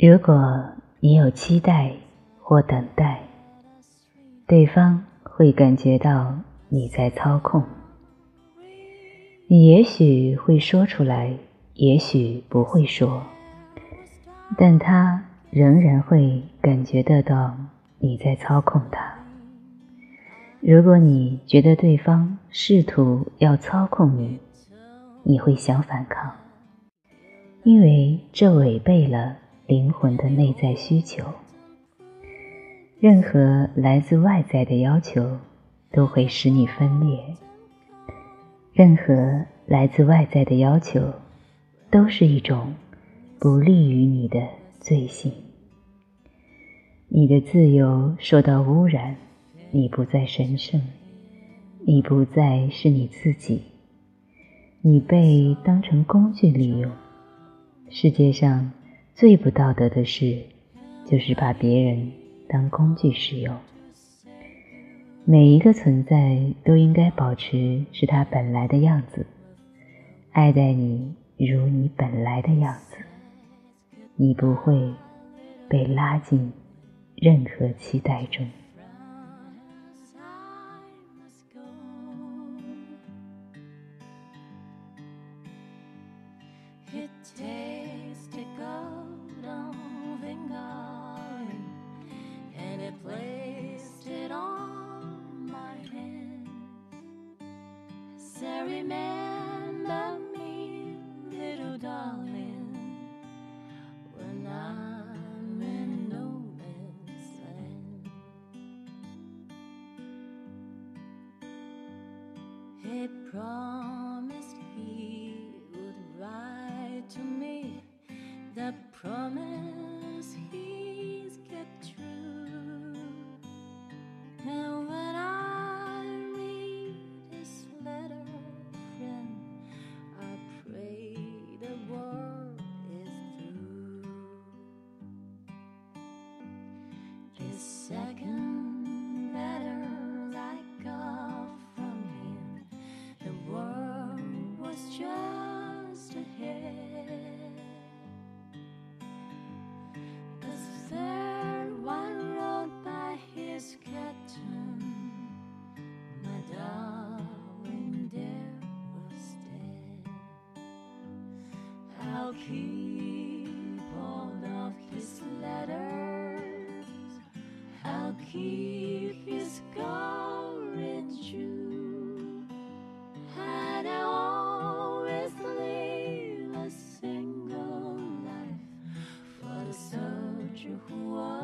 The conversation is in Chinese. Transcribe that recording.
如果你有期待或等待，对方会感觉到你在操控。你也许会说出来，也许不会说，但他仍然会感觉得到你在操控他。如果你觉得对方试图要操控你，你会想反抗，因为这违背了。灵魂的内在需求，任何来自外在的要求都会使你分裂。任何来自外在的要求，都是一种不利于你的罪行。你的自由受到污染，你不再神圣，你不再是你自己，你被当成工具利用。世界上。最不道德的事，就是把别人当工具使用。每一个存在都应该保持是它本来的样子，爱待你如你本来的样子。你不会被拉进任何期待中。Remember me, little darling, when I'm in no man's land. He promised he would write to me the promise second letter I got from him, the world was just ahead. The third one wrote by his captain, my darling there was dead. I'll keep all of his letters keep his garment true. Had I always lived a single life for the soldier who was.